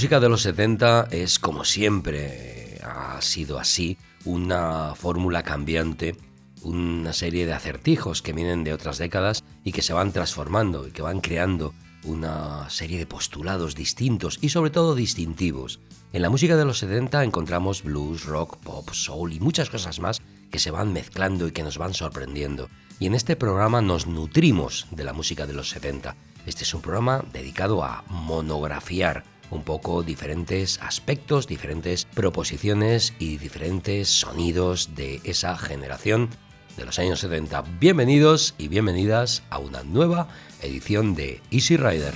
Música de los 70 es, como siempre, ha sido así, una fórmula cambiante, una serie de acertijos que vienen de otras décadas y que se van transformando y que van creando una serie de postulados distintos y sobre todo distintivos. En la música de los 70 encontramos blues, rock, pop, soul y muchas cosas más que se van mezclando y que nos van sorprendiendo. Y en este programa nos nutrimos de la música de los 70. Este es un programa dedicado a monografiar un poco diferentes aspectos, diferentes proposiciones y diferentes sonidos de esa generación de los años 70. Bienvenidos y bienvenidas a una nueva edición de Easy Rider.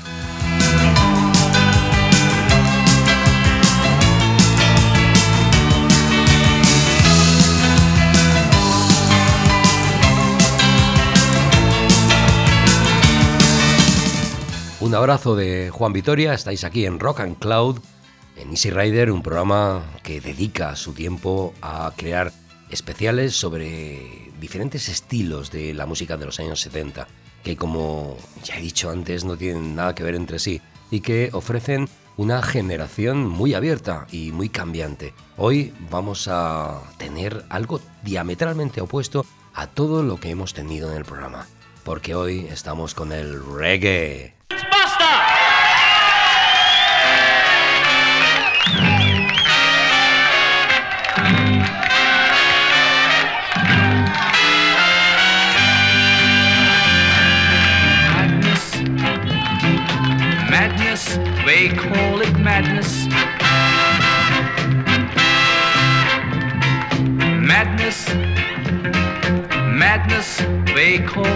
Un abrazo de Juan Vitoria, estáis aquí en Rock and Cloud, en Easy Rider, un programa que dedica su tiempo a crear especiales sobre diferentes estilos de la música de los años 70, que como ya he dicho antes no tienen nada que ver entre sí y que ofrecen una generación muy abierta y muy cambiante. Hoy vamos a tener algo diametralmente opuesto a todo lo que hemos tenido en el programa, porque hoy estamos con el reggae. They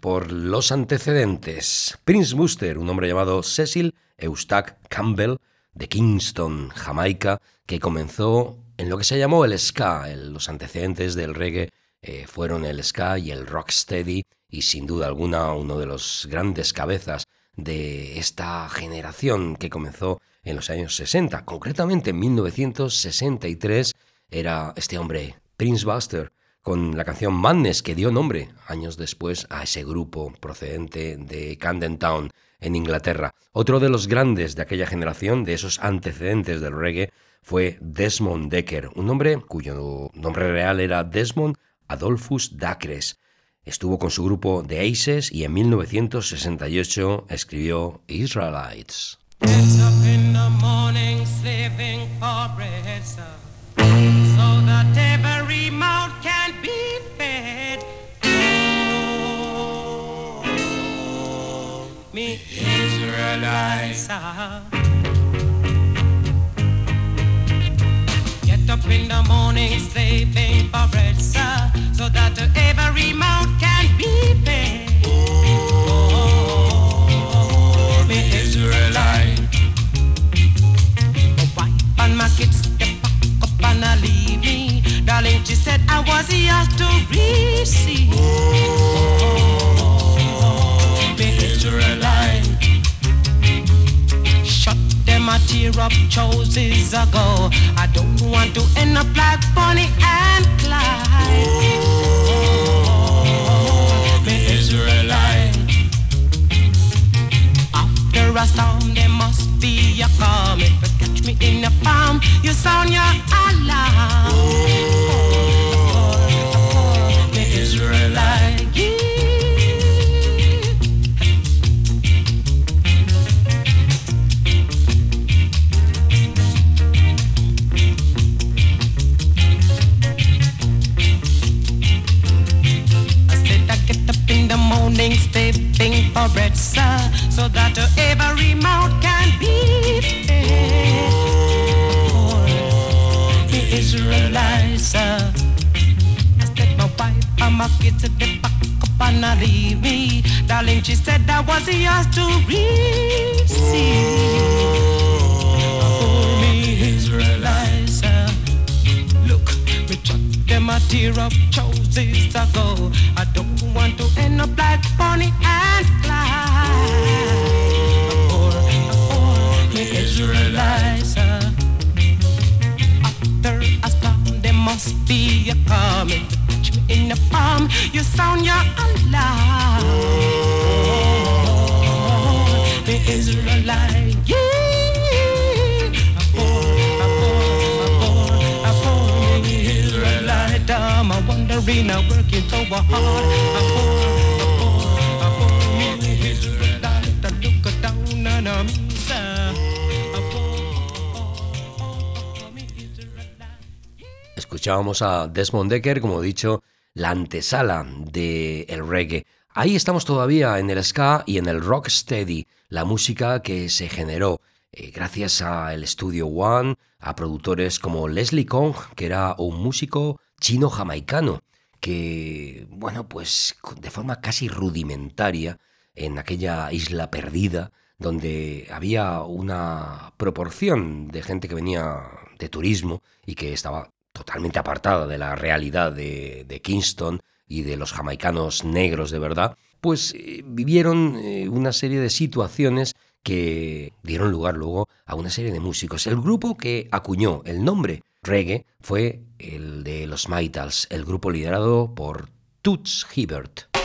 por los antecedentes. Prince Buster, un hombre llamado Cecil Eustace Campbell, de Kingston, Jamaica, que comenzó en lo que se llamó el ska. los antecedentes del reggae eh, fueron el ska y el rocksteady, y sin duda alguna uno de los grandes cabezas de esta generación que comenzó en los años 60. Concretamente en 1963 era este hombre, Prince Buster, con la canción Madness que dio nombre años después a ese grupo procedente de Camden Town en Inglaterra. Otro de los grandes de aquella generación, de esos antecedentes del reggae, fue Desmond Decker, un hombre cuyo nombre real era Desmond Adolphus Dacres. Estuvo con su grupo The Aces y en 1968 escribió Israelites. Me Israelites. Get up in the morning, slaving for bread, sir, so that every mouth can be fed. Oh, me Israelite. My wife and my kids, they pack up and I leave me. Darling, she said I was yours to receive. Oh, Israelite. Shut them a tear up choices ago. I don't want to end up like Bonnie and Clyde. Oh, me Israelite. After a storm, there must be a calm. If you catch me in the palm, you sound your alarm. Oh, for bread, sir, so that every mouth can be fed. The Israelites, sir. I said my wife, I'm a kid to the back up and leave me. Darling, she said that was yours to receive. Look, me chuck them a tear up choices ago. I don't want to Israelites. After a storm, there must be a coming. Catch me in the palm, you sound your alarm. Oh, the Israelite, yeah. working so hard. Escuchábamos a Desmond Decker, como he dicho, la antesala del el reggae. Ahí estamos todavía en el ska y en el rocksteady, la música que se generó eh, gracias al estudio One, a productores como Leslie Kong, que era un músico chino jamaicano, que, bueno, pues de forma casi rudimentaria, en aquella isla perdida, donde había una proporción de gente que venía de turismo y que estaba totalmente apartada de la realidad de, Kingston y de los jamaicanos negros de verdad, pues eh, vivieron eh, una serie de situaciones que dieron lugar luego a una serie de músicos. El grupo que acuñó el nombre reggae fue el de los Maitals, el grupo liderado por Toots Hibbert.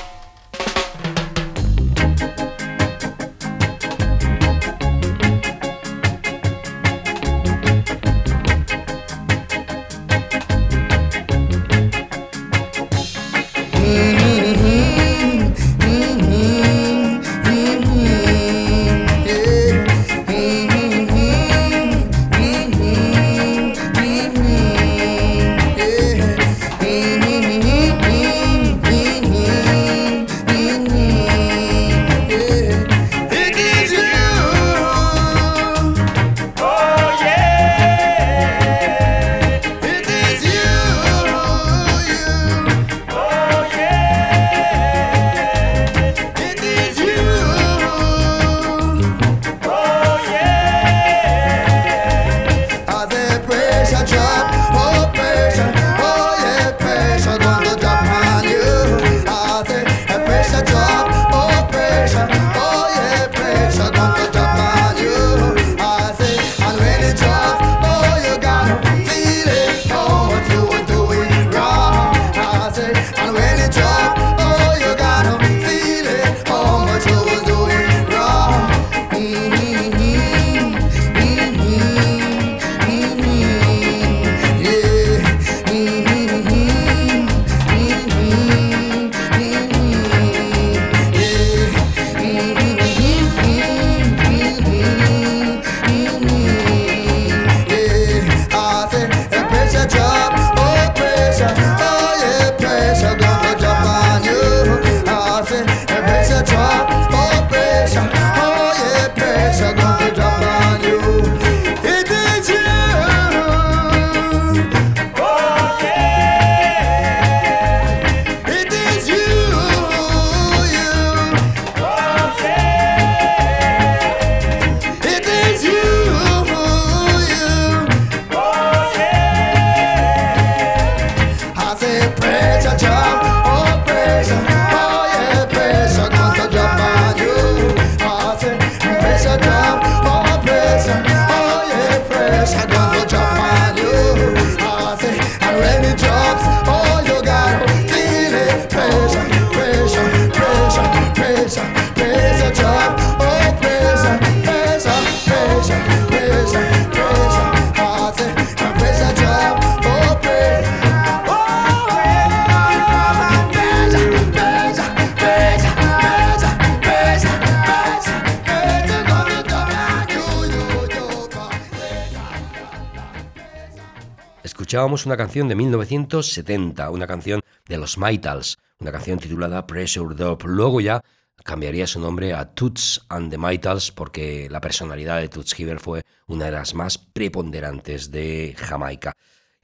Escuchábamos una canción de 1970, una canción de los Mitals, una canción titulada Pressure Drop. Luego ya cambiaría su nombre a Toots and the Mitals porque la personalidad de Toots Hibbert fue una de las más preponderantes de Jamaica.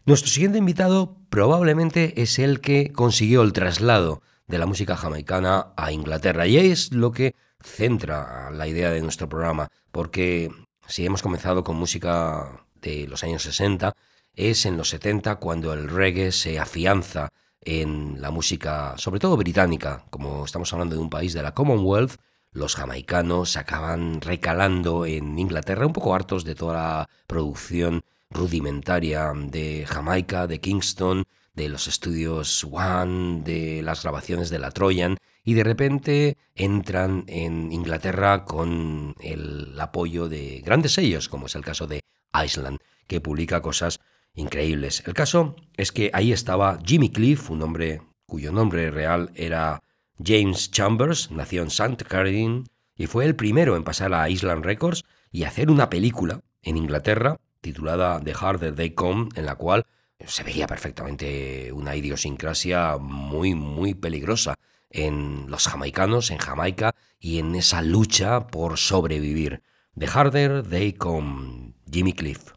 Nuestro siguiente invitado probablemente es el que consiguió el traslado de la música jamaicana a Inglaterra y es lo que centra la idea de nuestro programa, porque si hemos comenzado con música de los años 60, es en los 70 cuando el reggae se afianza en la música, sobre todo británica, como estamos hablando de un país de la Commonwealth, los jamaicanos acaban recalando en Inglaterra, un poco hartos de toda la producción rudimentaria de Jamaica, de Kingston, de los estudios One, de las grabaciones de la Trojan, y de repente entran en Inglaterra con el apoyo de grandes sellos, como es el caso de Island, que publica cosas increíbles. El caso es que ahí estaba Jimmy Cliff, un hombre cuyo nombre real era James Chambers, nació en St. Catherine y fue el primero en pasar a Island Records y hacer una película en Inglaterra titulada The Harder They Come, en la cual se veía perfectamente una idiosincrasia muy, muy peligrosa en los jamaicanos, en Jamaica y en esa lucha por sobrevivir. The Harder They Come, Jimmy Cliff.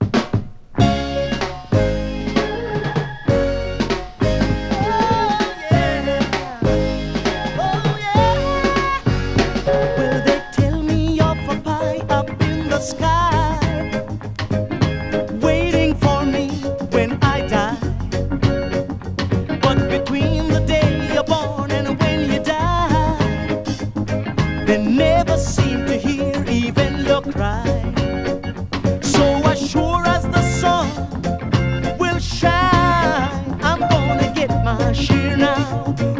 now.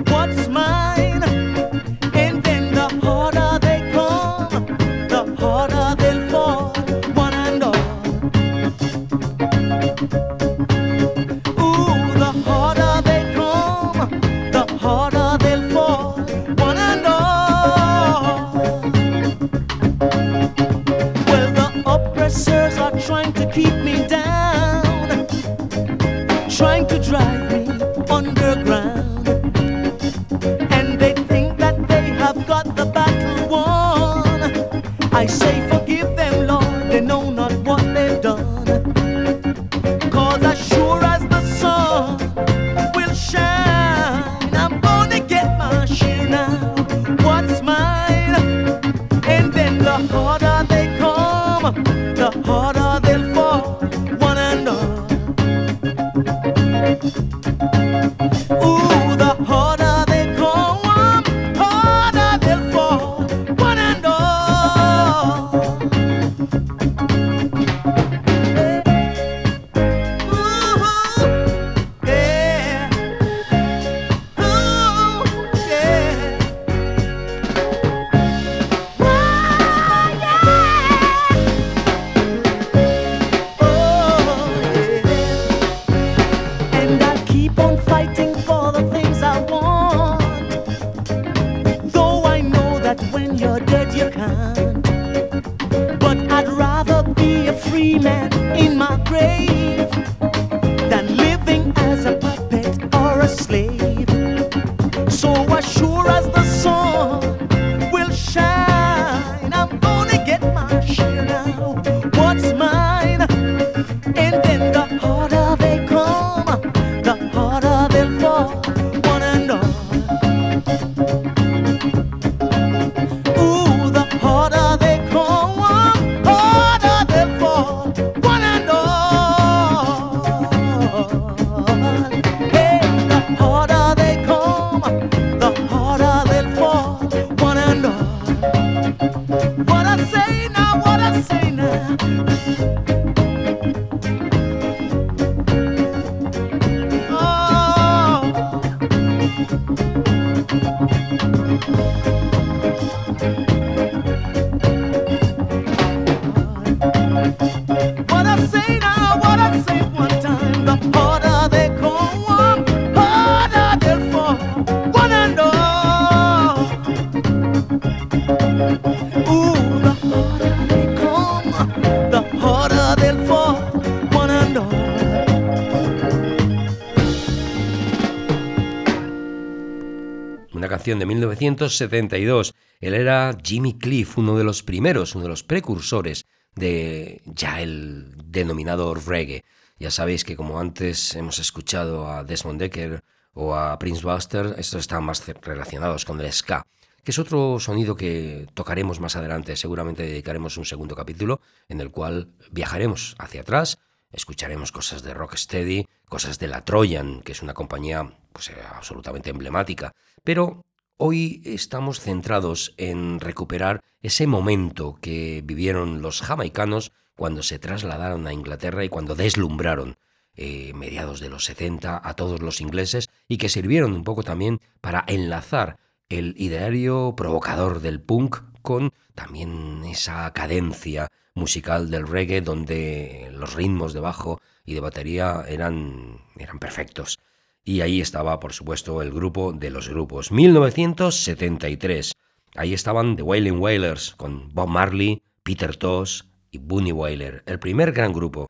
De 1972. Él era Jimmy Cliff, uno de los primeros, uno de los precursores de ya el denominado reggae. Ya sabéis que como antes hemos escuchado a Desmond Decker o a Prince Buster, estos están más relacionados con el ska, que es otro sonido que tocaremos más adelante. Seguramente dedicaremos un segundo capítulo en el cual viajaremos hacia atrás, escucharemos cosas de Rocksteady, cosas de la Trojan, que es una compañía pues, absolutamente emblemática, pero Hoy estamos centrados en recuperar ese momento que vivieron los jamaicanos cuando se trasladaron a Inglaterra y cuando deslumbraron eh, mediados de los 70 a todos los ingleses y que sirvieron un poco también para enlazar el ideario provocador del punk con también esa cadencia musical del reggae donde los ritmos de bajo y de batería eran, eran perfectos. Y ahí estaba, por supuesto, el grupo de los grupos. 1973. Ahí estaban The Wailing Wailers con Bob Marley, Peter Tosh y Bunny Wailer, el primer gran grupo.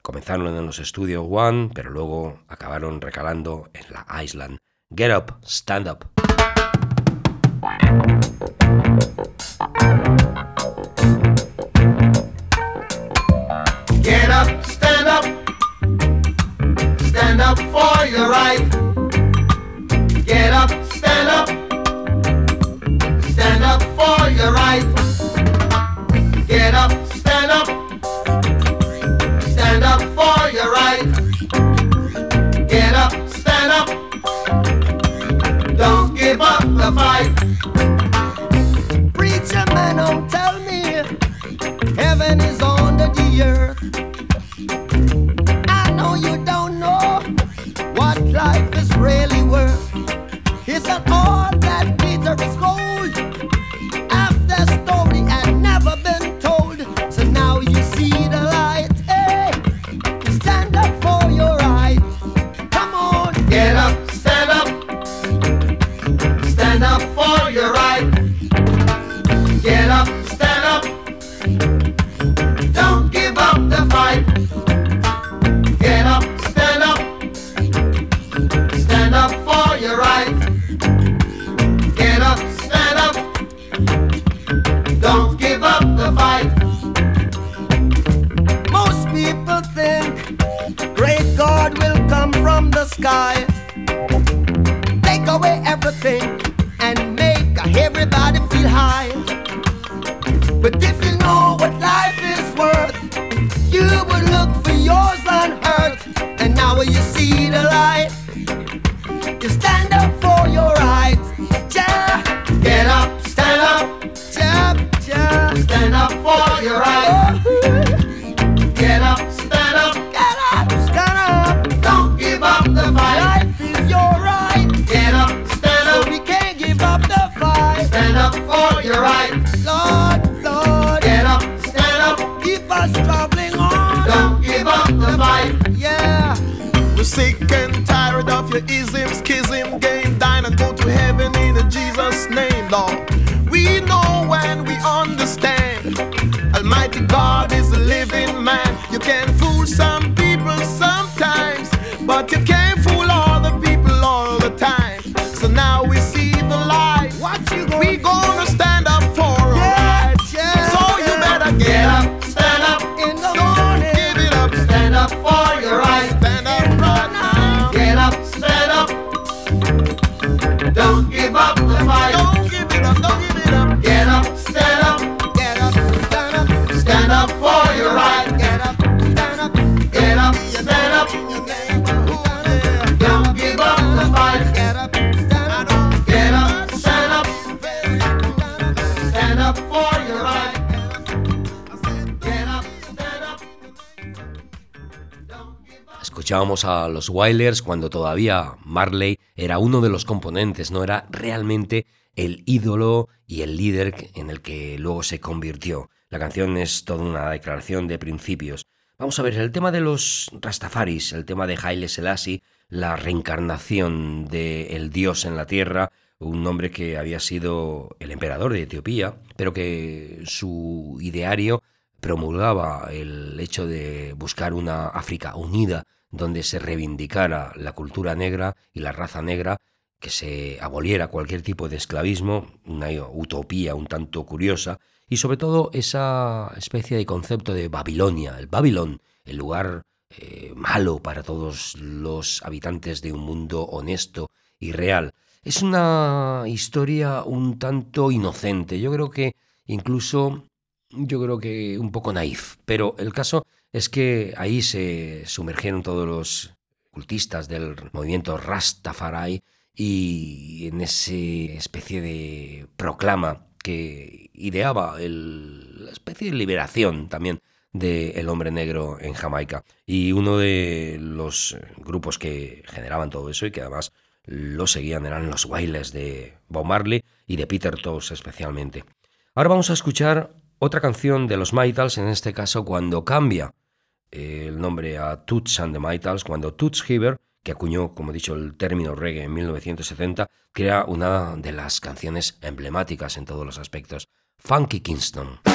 Comenzaron en los estudios One, pero luego acabaron recalando en la Island. Get up, stand up. Sick and tired of your ism, schism, game, dine and go to heaven in Jesus' name, Lord. We know when we understand. Almighty God is a living man. Escuchábamos a los Wailers cuando todavía Marley era uno de los componentes, no era realmente el ídolo y el líder en el que luego se convirtió. La canción es toda una declaración de principios. Vamos a ver, el tema de los Rastafaris, el tema de Haile Selassie, la reencarnación del dios en la tierra, un hombre que había sido el emperador de Etiopía, pero que su ideario promulgaba el hecho de buscar una África unida donde se reivindicara la cultura negra y la raza negra que se aboliera cualquier tipo de esclavismo, una utopía un tanto curiosa, y sobre todo esa especie de concepto de Babilonia, el Babilón, el lugar eh, malo para todos los habitantes de un mundo honesto y real. Es una historia un tanto inocente, yo creo que incluso, yo creo que un poco naif, pero el caso es que ahí se sumergieron todos los cultistas del movimiento Rastafari y en esa especie de proclama que ideaba la especie de liberación también del hombre negro en Jamaica. Y uno de los grupos que generaban todo eso y que además lo seguían eran los Wailers de Bob Marley y de Peter Tosh especialmente. Ahora vamos a escuchar otra canción de los Maitals, en este caso cuando cambia el nombre a Toots and the Maitals, cuando Toots Hibbert que acuñó, como he dicho, el término reggae en 1970, crea una de las canciones emblemáticas en todos los aspectos, Funky Kingston.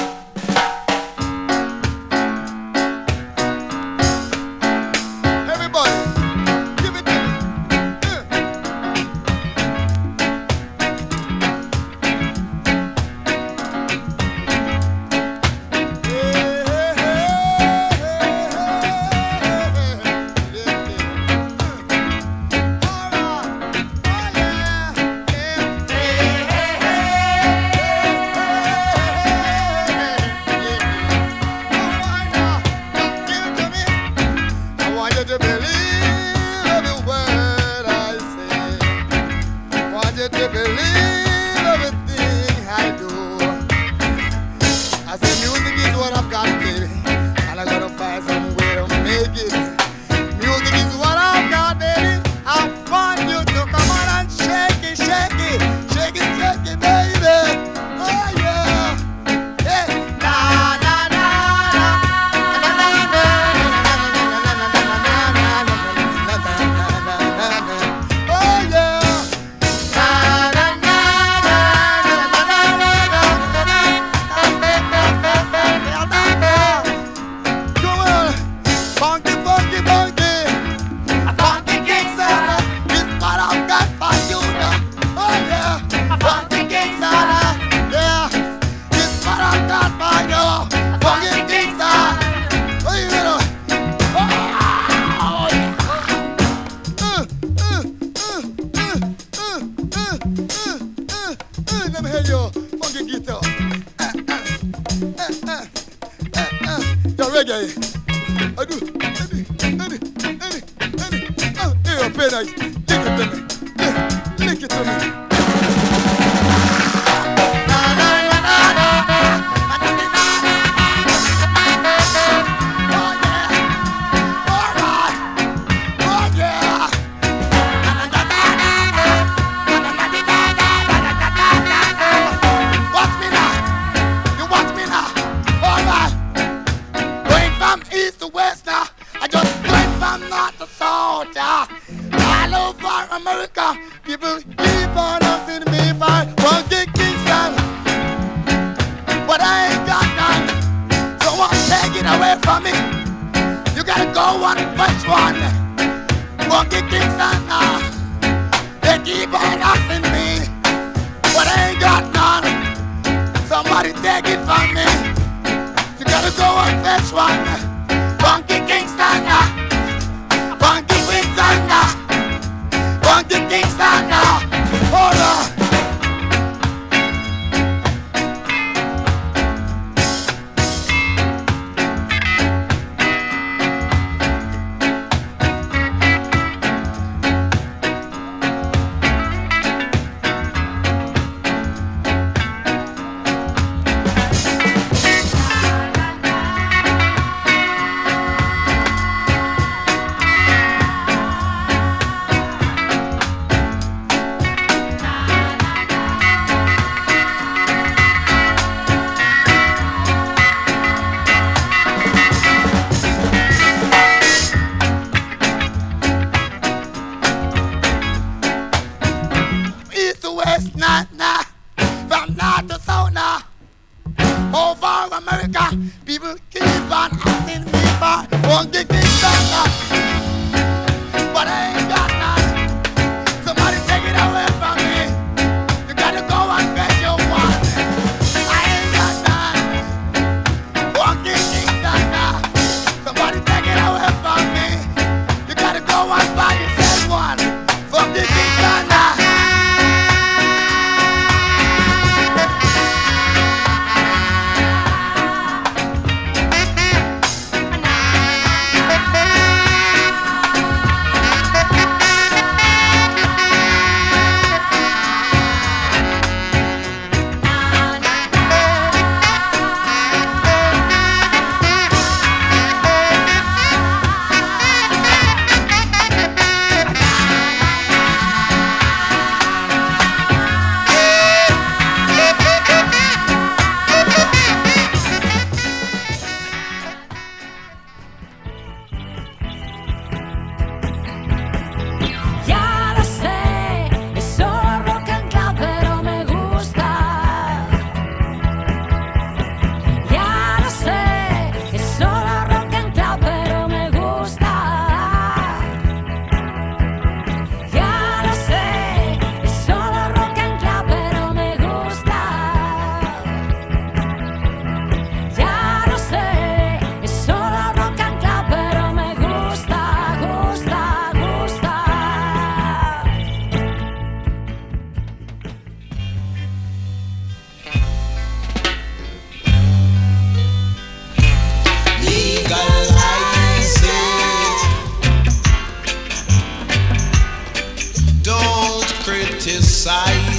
side.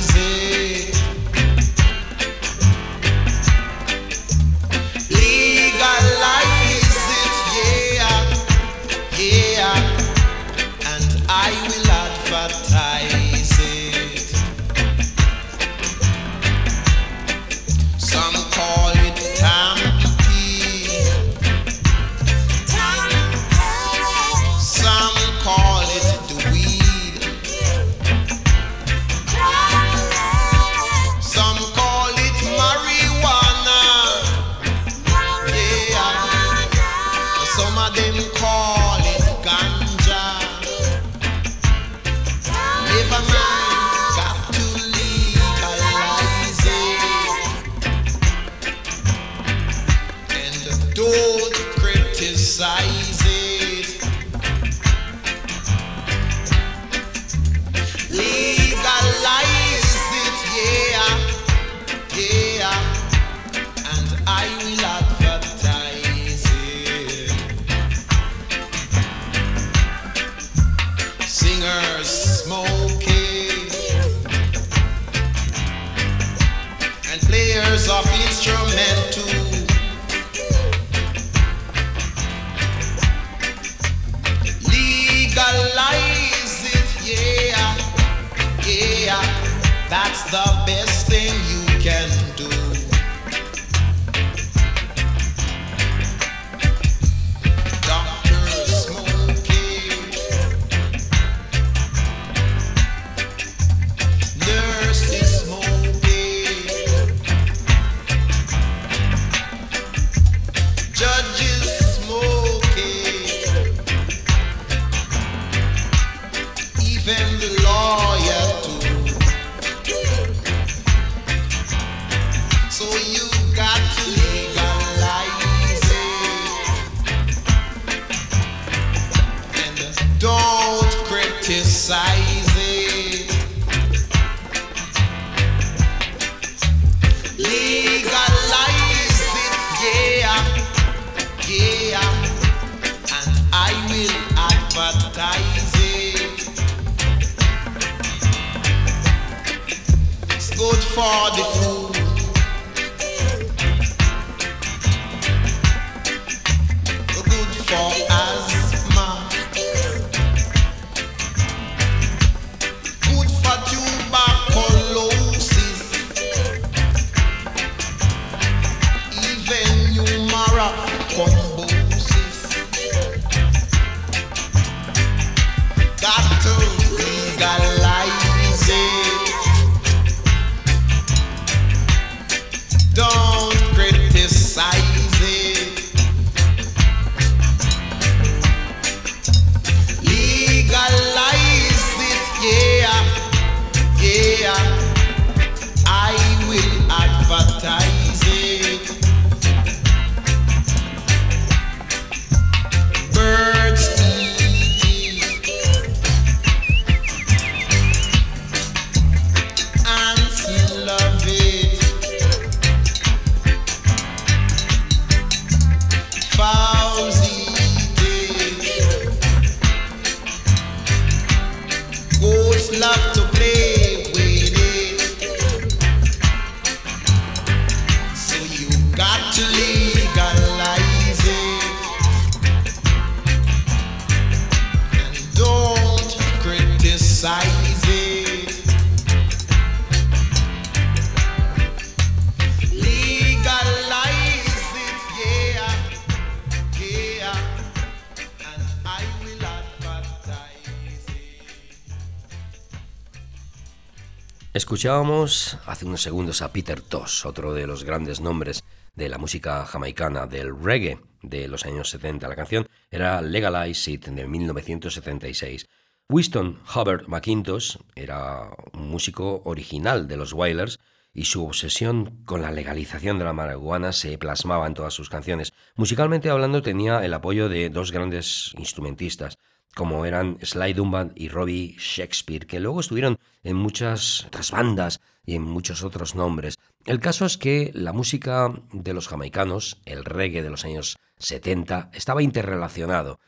Escuchábamos hace unos segundos a Peter Tosh, otro de los grandes nombres de la música jamaicana, del reggae de los años 70. La canción era Legalize It de 1976. Winston Hubbard McIntosh era un músico original de los Wailers y su obsesión con la legalización de la marihuana se plasmaba en todas sus canciones. Musicalmente hablando tenía el apoyo de dos grandes instrumentistas, como eran Sly Dunban y Robbie Shakespeare, que luego estuvieron en muchas otras bandas y en muchos otros nombres. El caso es que la música de los jamaicanos, el reggae de los años 70, estaba interrelacionado.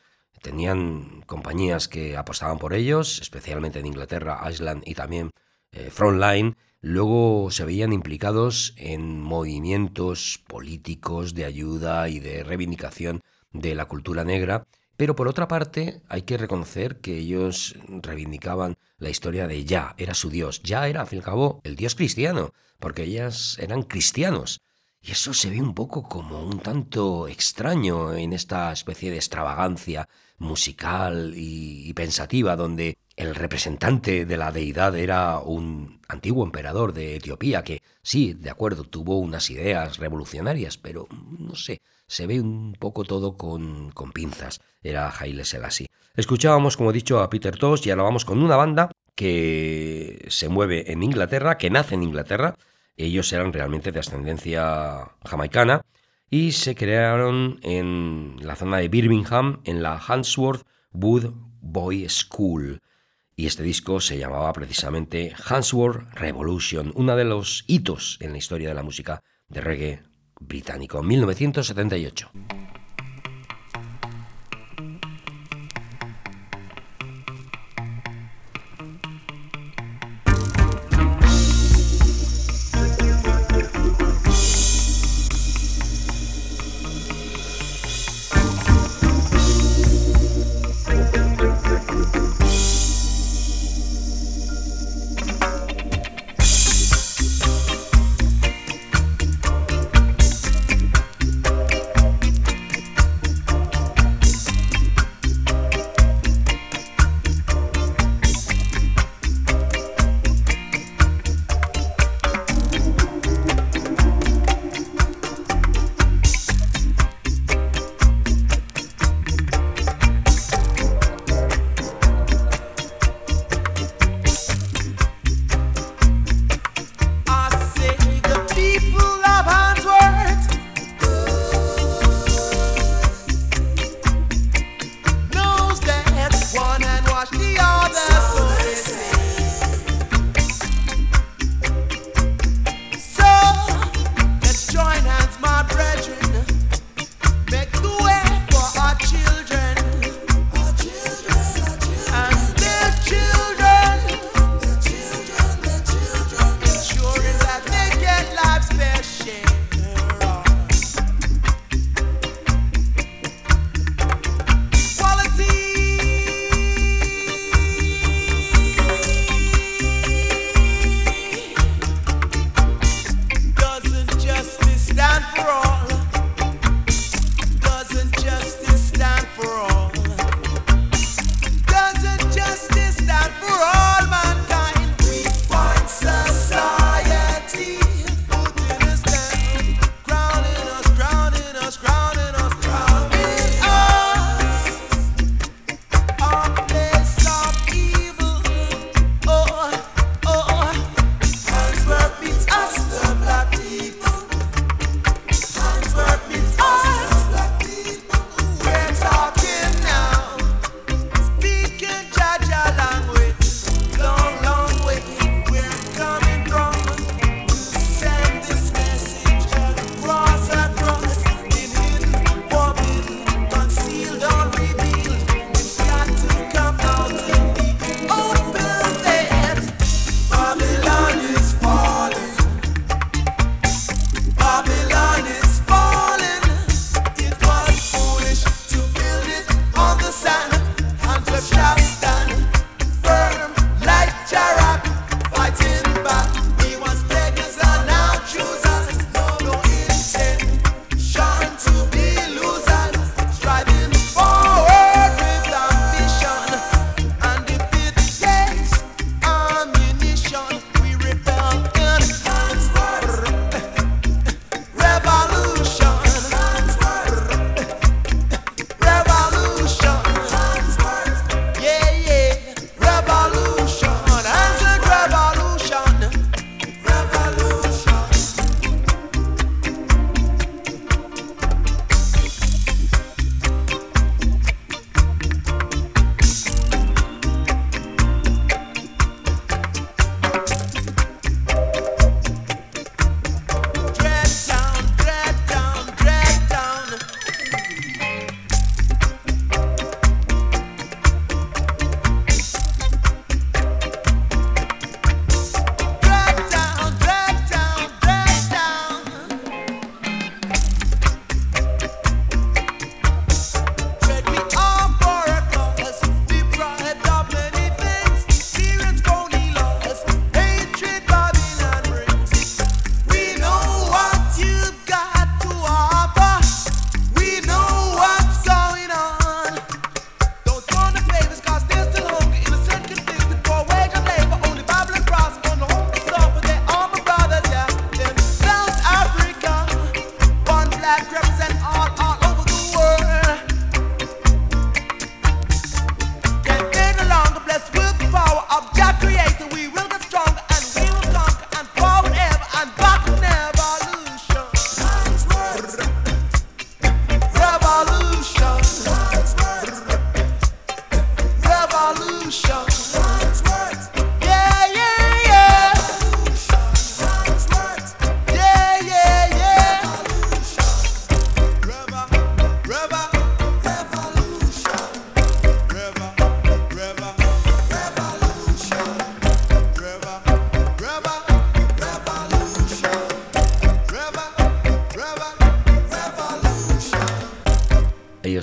Tenían compañías que apostaban por ellos, especialmente en Inglaterra, Iceland y también eh, frontline, luego se veían implicados en movimientos políticos de ayuda y de reivindicación de la cultura negra, pero por otra parte hay que reconocer que ellos reivindicaban la historia de Ya, era su Dios, Ya era al fin y al cabo el Dios cristiano, porque ellas eran cristianos. Y eso se ve un poco como un tanto extraño en esta especie de extravagancia musical y, pensativa, donde el representante de la deidad era un antiguo emperador de Etiopía que, sí, de acuerdo, tuvo unas ideas revolucionarias, pero no sé, se ve un poco todo con, con pinzas. Era Haile Selassie. Escuchábamos, como he dicho, a Peter Tosh y ahora vamos con una banda que se mueve en Inglaterra, que nace en Inglaterra, ellos eran realmente de ascendencia jamaicana y se crearon en la zona de Birmingham, en la Handsworth Wood Boy School. Y este disco se llamaba precisamente Handsworth Revolution, uno de los hitos en la historia de la música de reggae británico, 1978.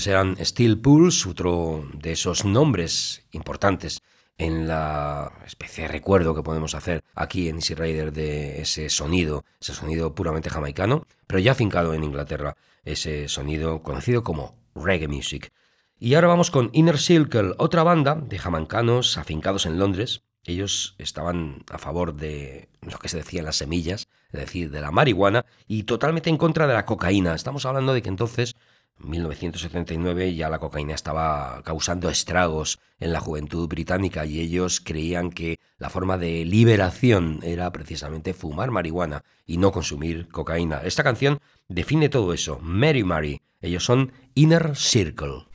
Eran Steel Pulse, otro de esos nombres importantes en la especie de recuerdo que podemos hacer aquí en Easy Rider de ese sonido, ese sonido puramente jamaicano, pero ya afincado en Inglaterra, ese sonido conocido como reggae music. Y ahora vamos con Inner Circle, otra banda de jamaicanos afincados en Londres. Ellos estaban a favor de lo que se decía en las semillas, es decir, de la marihuana, y totalmente en contra de la cocaína. Estamos hablando de que entonces 1979 ya la cocaína estaba causando estragos en la juventud británica y ellos creían que la forma de liberación era precisamente fumar marihuana y no consumir cocaína. Esta canción define todo eso, Mary Mary. Ellos son Inner Circle.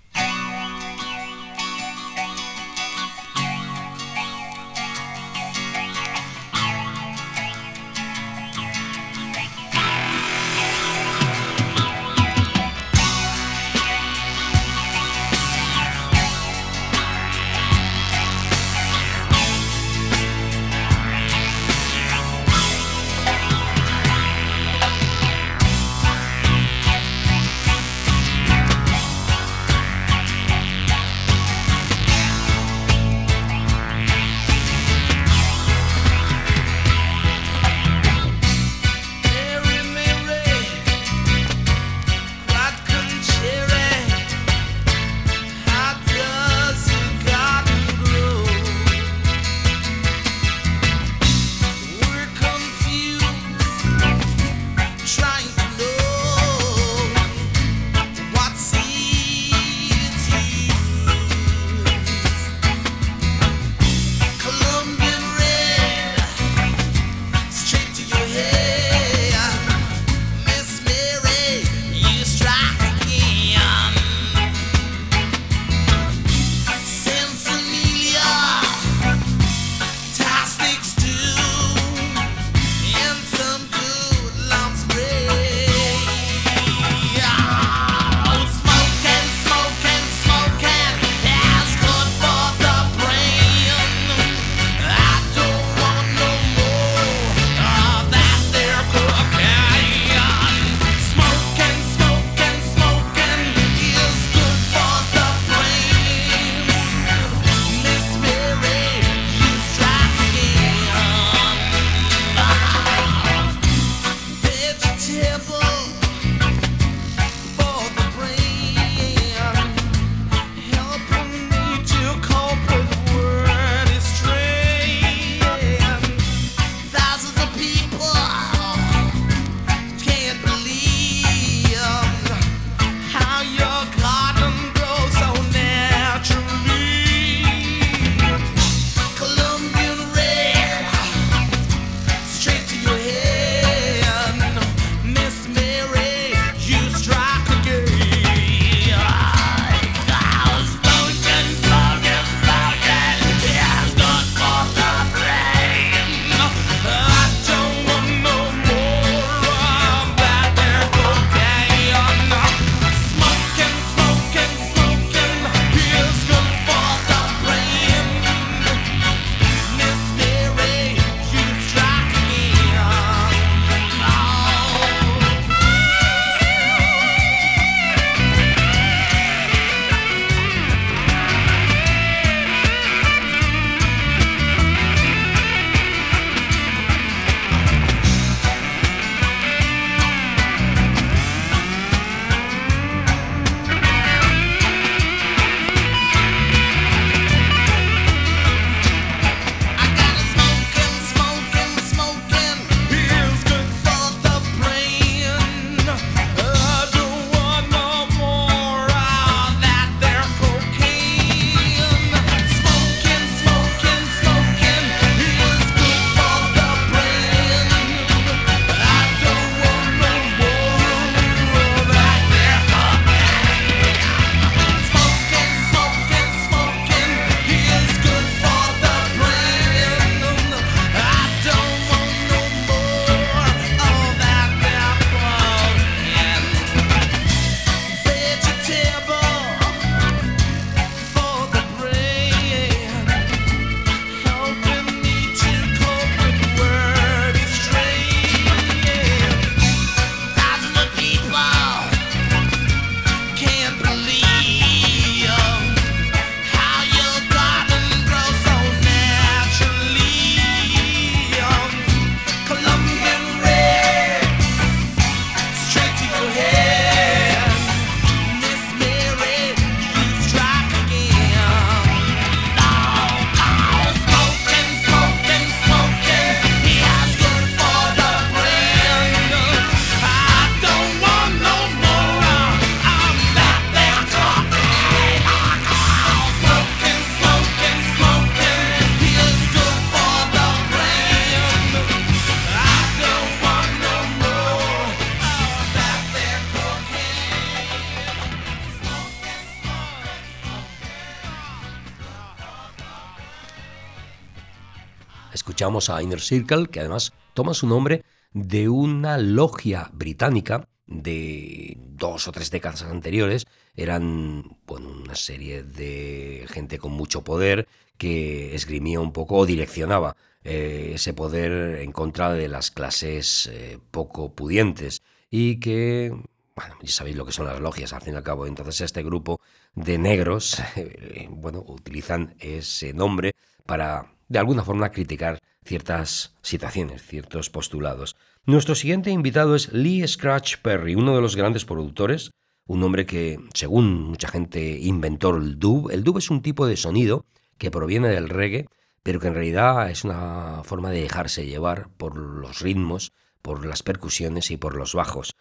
Escuchamos a Inner Circle, que además toma su nombre de una logia británica de dos o tres décadas anteriores. Eran bueno, una serie de gente con mucho poder que esgrimía un poco o direccionaba eh, ese poder en contra de las clases eh, poco pudientes y que, bueno, ya sabéis lo que son las logias al fin y al cabo. Entonces este grupo de negros, eh, bueno, utilizan ese nombre para de alguna forma criticar ciertas situaciones, ciertos postulados. Nuestro siguiente invitado es Lee Scratch Perry, uno de los grandes productores, un hombre que, según mucha gente, inventó el dub. El dub es un tipo de sonido que proviene del reggae, pero que en realidad es una forma de dejarse llevar por los ritmos, por las percusiones y por los bajos.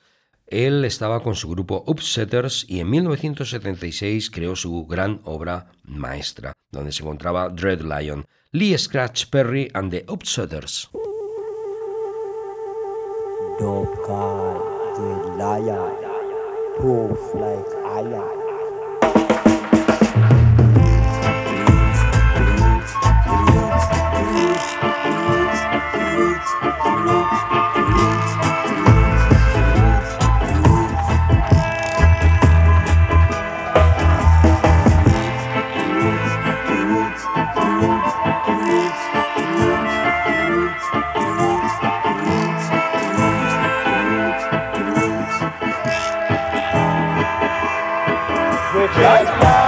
Él estaba con su grupo Upsetters y en 1976 creó su gran obra maestra, donde se encontraba Dread Lion, Lee Scratch Perry and the Upsetters. Thank you. Right now.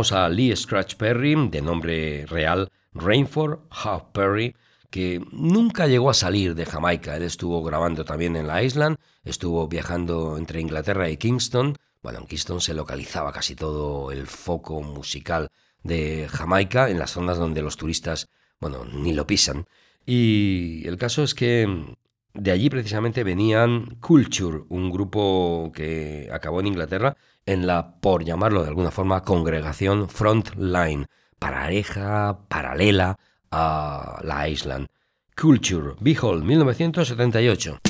A Lee Scratch Perry, de nombre real Rainford Huff Perry, que nunca llegó a salir de Jamaica. Él estuvo grabando también en la Island, estuvo viajando entre Inglaterra y Kingston. Bueno, en Kingston se localizaba casi todo el foco musical de Jamaica, en las zonas donde los turistas, bueno, ni lo pisan. Y el caso es que de allí precisamente venían Culture, un grupo que acabó en Inglaterra en la, por llamarlo de alguna forma, congregación Frontline, pareja paralela a la Island. Culture, Behold, 1978.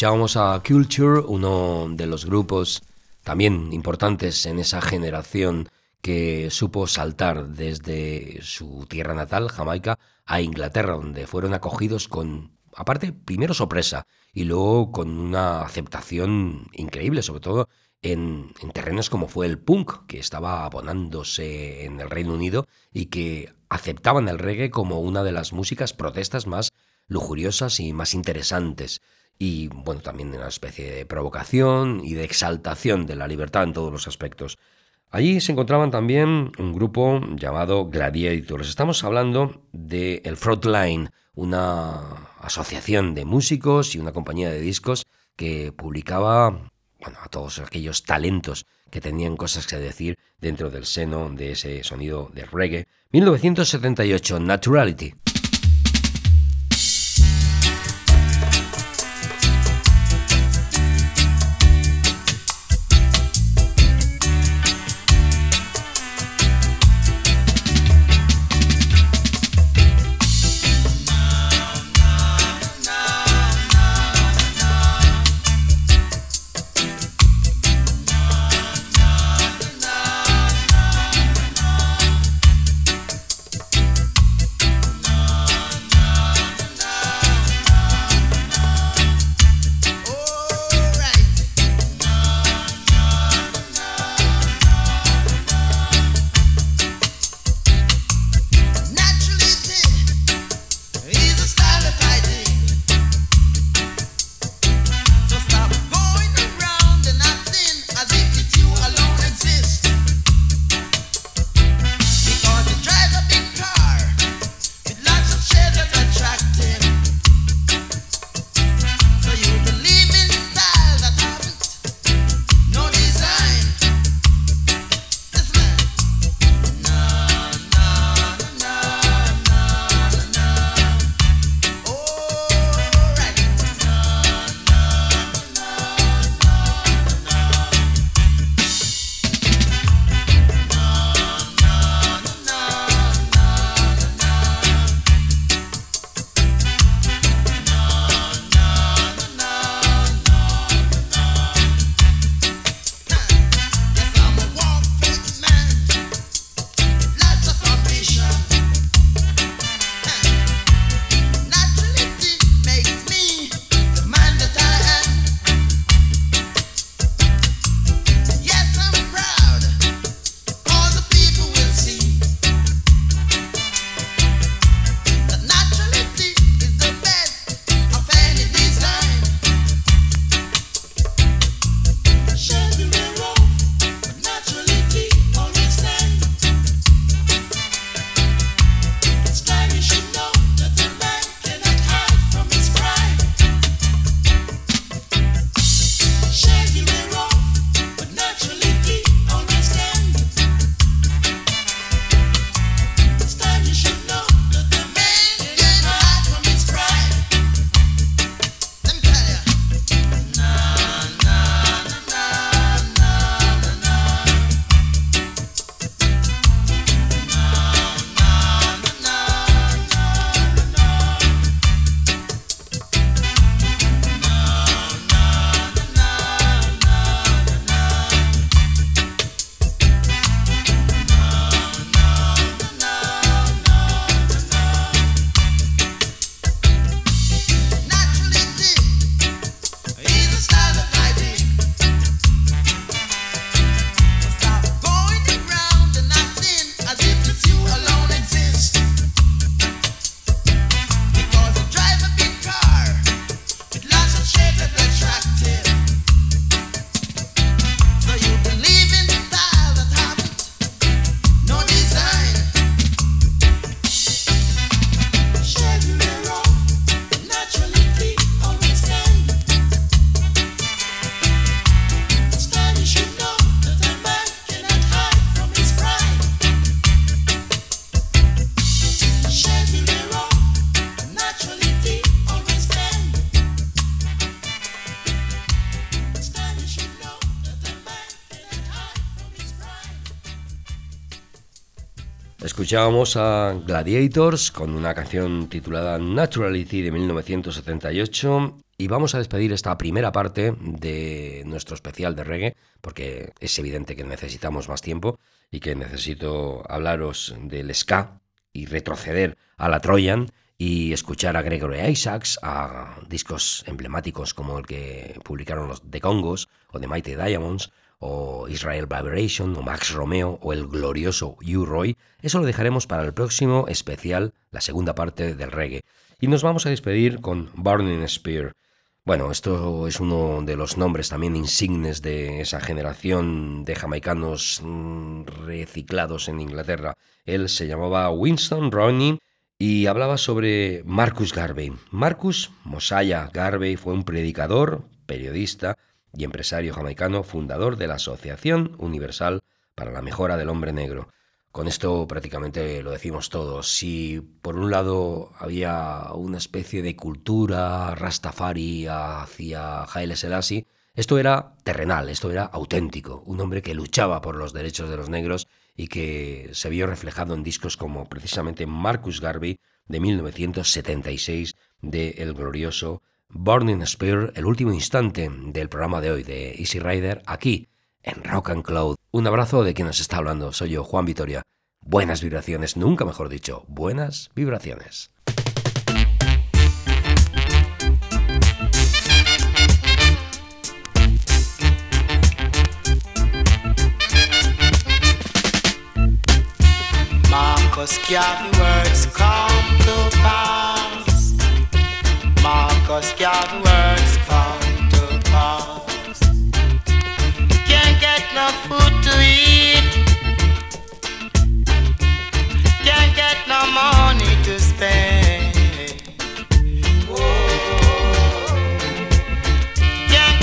Escuchábamos a Culture, uno de los grupos también importantes en esa generación que supo saltar desde su tierra natal, Jamaica, a Inglaterra, donde fueron acogidos con, aparte, primero sorpresa y luego con una aceptación increíble, sobre todo en, en, terrenos como fue el punk, que estaba abonándose en el Reino Unido y que aceptaban el reggae como una de las músicas protestas más lujuriosas y más interesantes y bueno, también una especie de provocación y de exaltación de la libertad en todos los aspectos. Allí se encontraban también un grupo llamado Gladiators. Estamos hablando de el Frontline, una asociación de músicos y una compañía de discos que publicaba bueno, a todos aquellos talentos que tenían cosas que decir dentro del seno de ese sonido de reggae. 1978, Naturality. Escuchábamos a Gladiators con una canción titulada Naturality de 1978 Y vamos a despedir esta primera parte de nuestro especial de reggae, porque es evidente que necesitamos más tiempo y que necesito hablaros del ska y retroceder a la Troyan y escuchar a Gregory Isaacs, a discos emblemáticos como el que publicaron los The Congos o The Mighty Diamonds, o Israel Vibration, o Max Romeo, o el glorioso U-Roy, eso lo dejaremos para el próximo especial, la segunda parte del reggae. Y nos vamos a despedir con Burning Spear. Bueno, esto es uno de los nombres también insignes de esa generación de jamaicanos mm, reciclados en Inglaterra. Él se llamaba Winston Rodney y hablaba sobre Marcus Garvey. Marcus Mosiah Garvey fue un predicador, periodista y empresario jamaicano, fundador de la Asociación Universal para la Mejora del Hombre Negro. Con esto prácticamente lo decimos todo. Si por un lado había una especie de cultura rastafari hacia Haile Selassie, esto era terrenal, esto era auténtico, un hombre que luchaba por los derechos de los negros y que se vio reflejado en discos como precisamente Marcus Garvey de 1976 de El Glorioso, Burning Spear, el último instante del programa de hoy de Easy Rider, aquí en Rock and Cloud. Un abrazo de quien nos está hablando, soy yo, Juan Vitoria. Buenas vibraciones, nunca mejor dicho, buenas vibraciones. Marcus Garvey words come to pass. Can't get no food to eat. Can't get no money to spend. Oh. Can't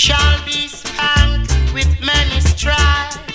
shall be spanked with many stripes.